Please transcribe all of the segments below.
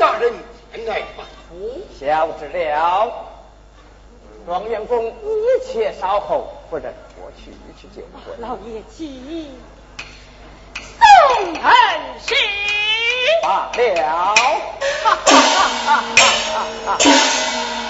大人前来吧。小知了，状元公一切稍后，夫人我去去见老爷起，宋恩师罢了。哈哈哈哈哈哈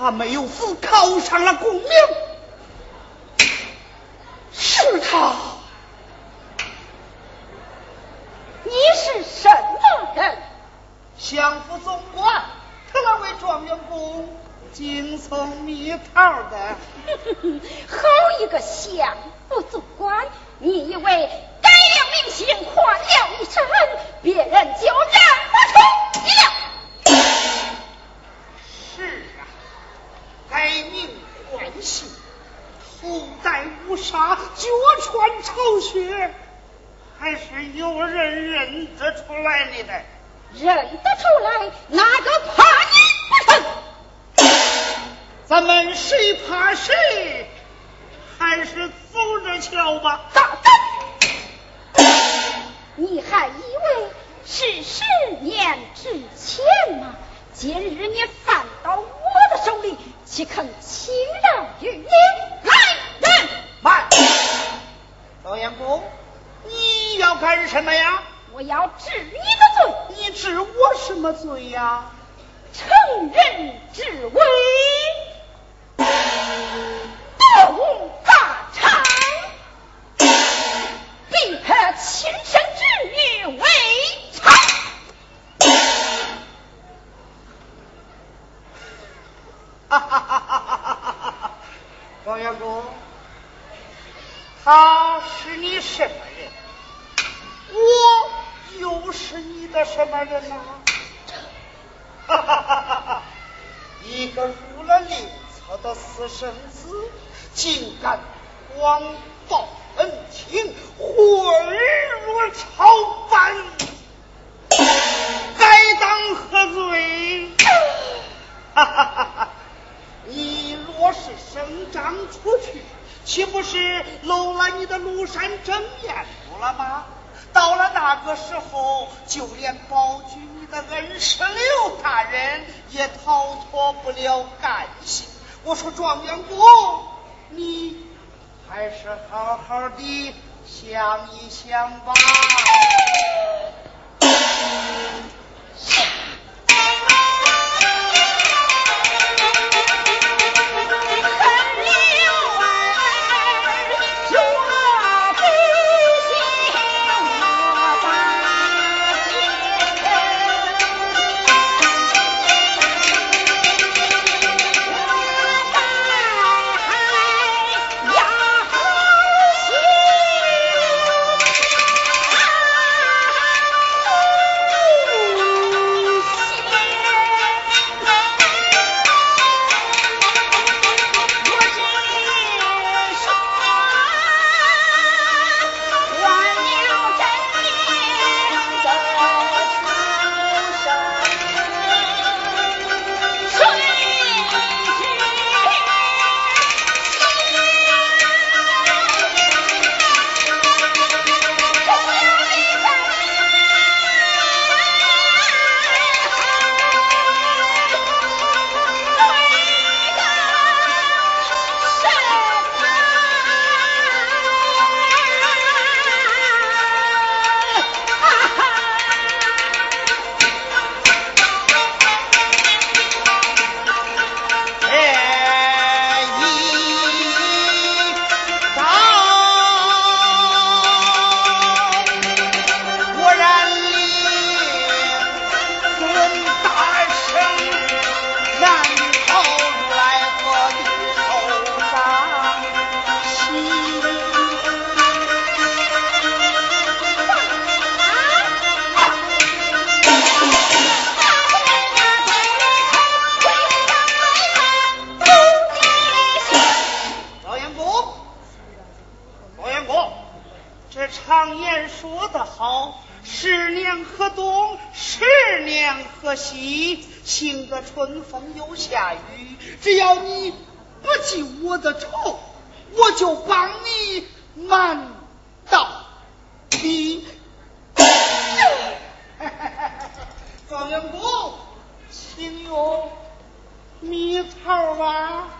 他没有死考上了功名。岂不是漏了你的庐山真面目了吗？到了那个时候就连保举你的恩师刘大人也逃脱不了干系我说状元公你还是好好的想一想吧。十年河东，十年河西，行个春风又下雨。只要你不记我的仇，我就帮你瞒到底。状元公，请用蜜桃吧。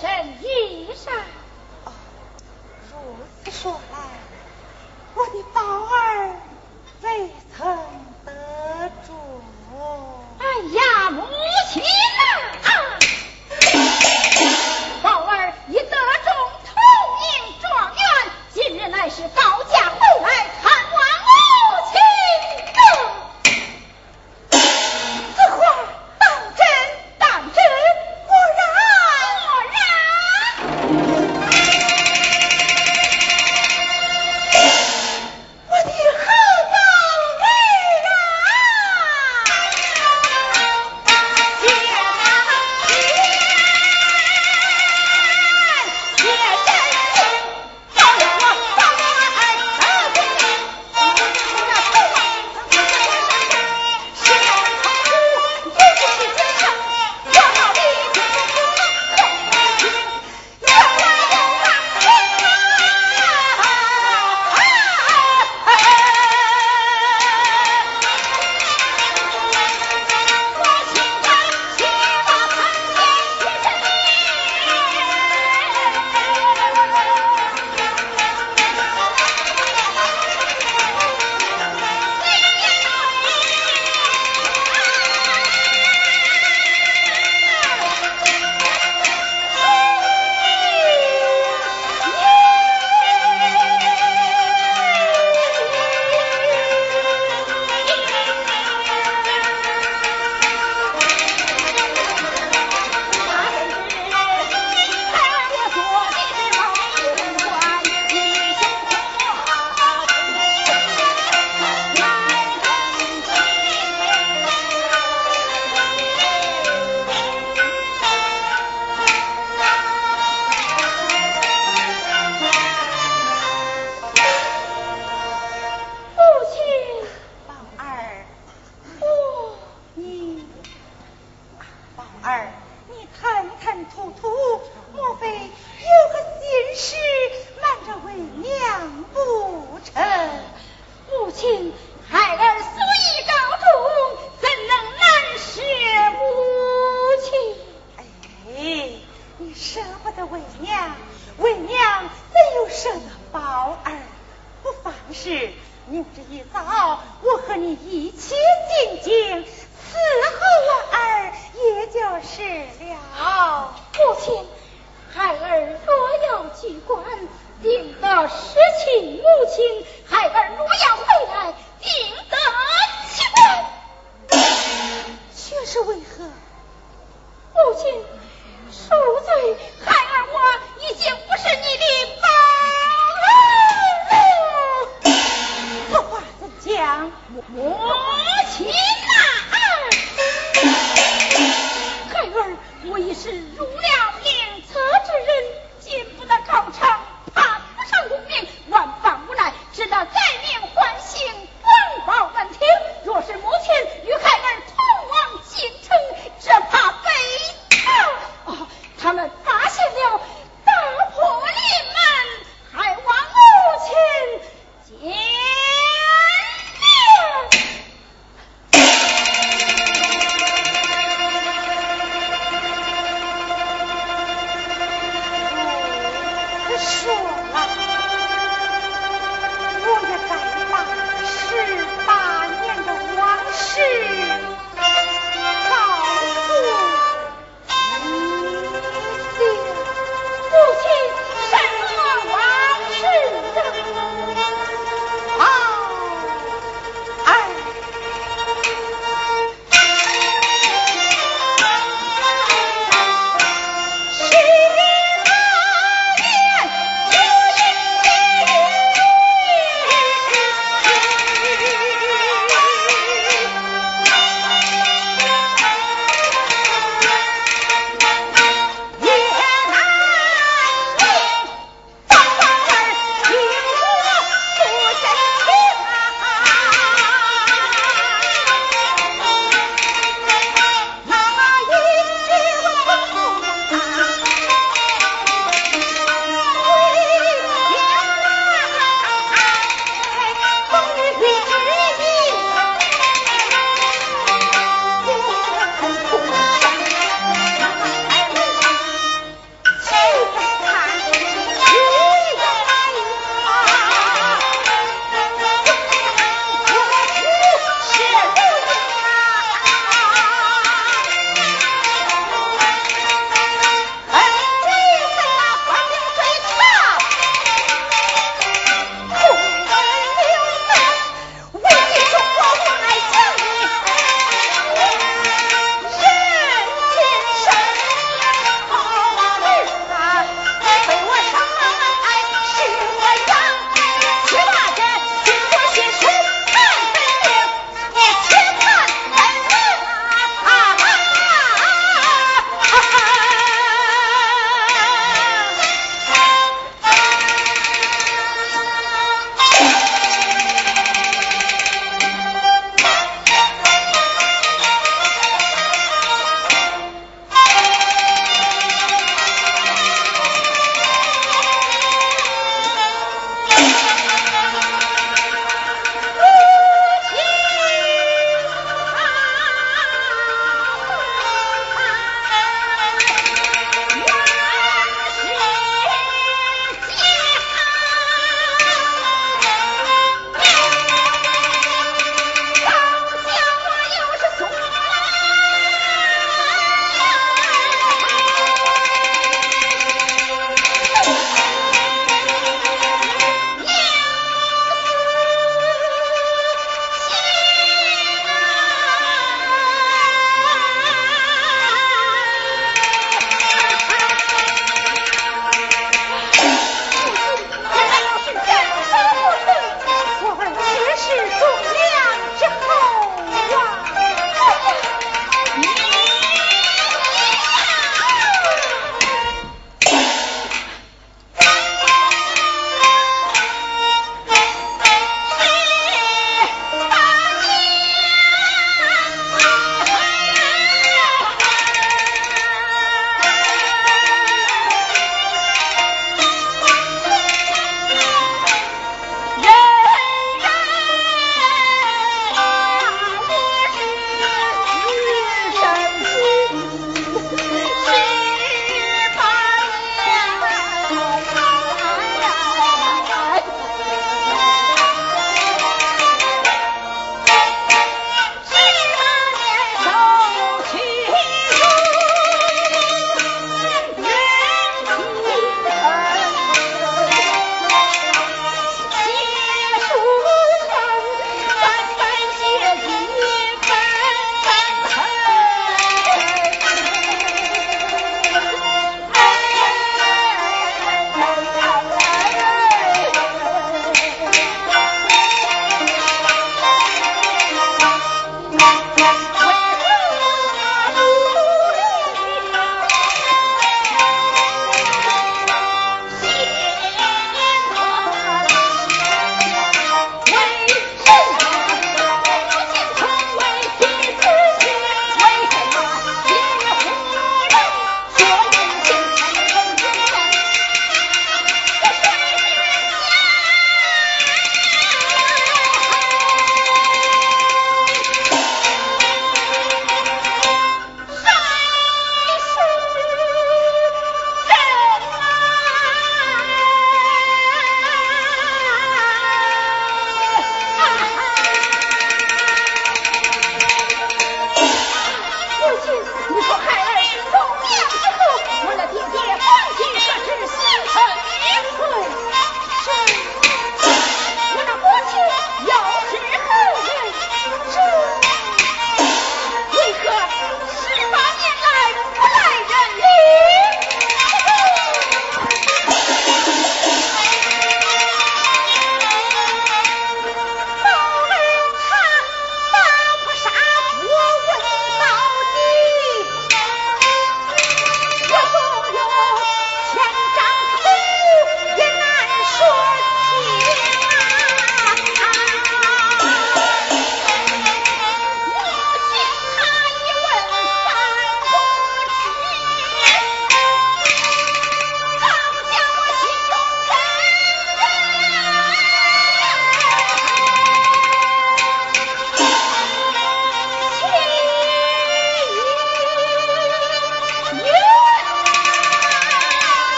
sen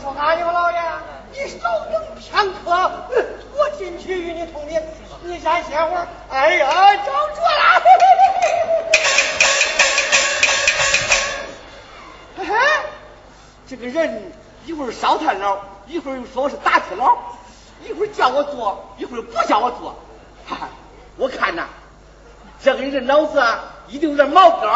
说阿牛老爷，你稍等片刻，我进去与你通禀。你先歇会儿。哎呀，找着了！嘿嘿嘿这个人一会儿烧炭佬，一会儿又说我是打铁佬，一会儿叫我做，一会儿不叫我做。哈哈，我看呐，这个人脑子一定有点毛病。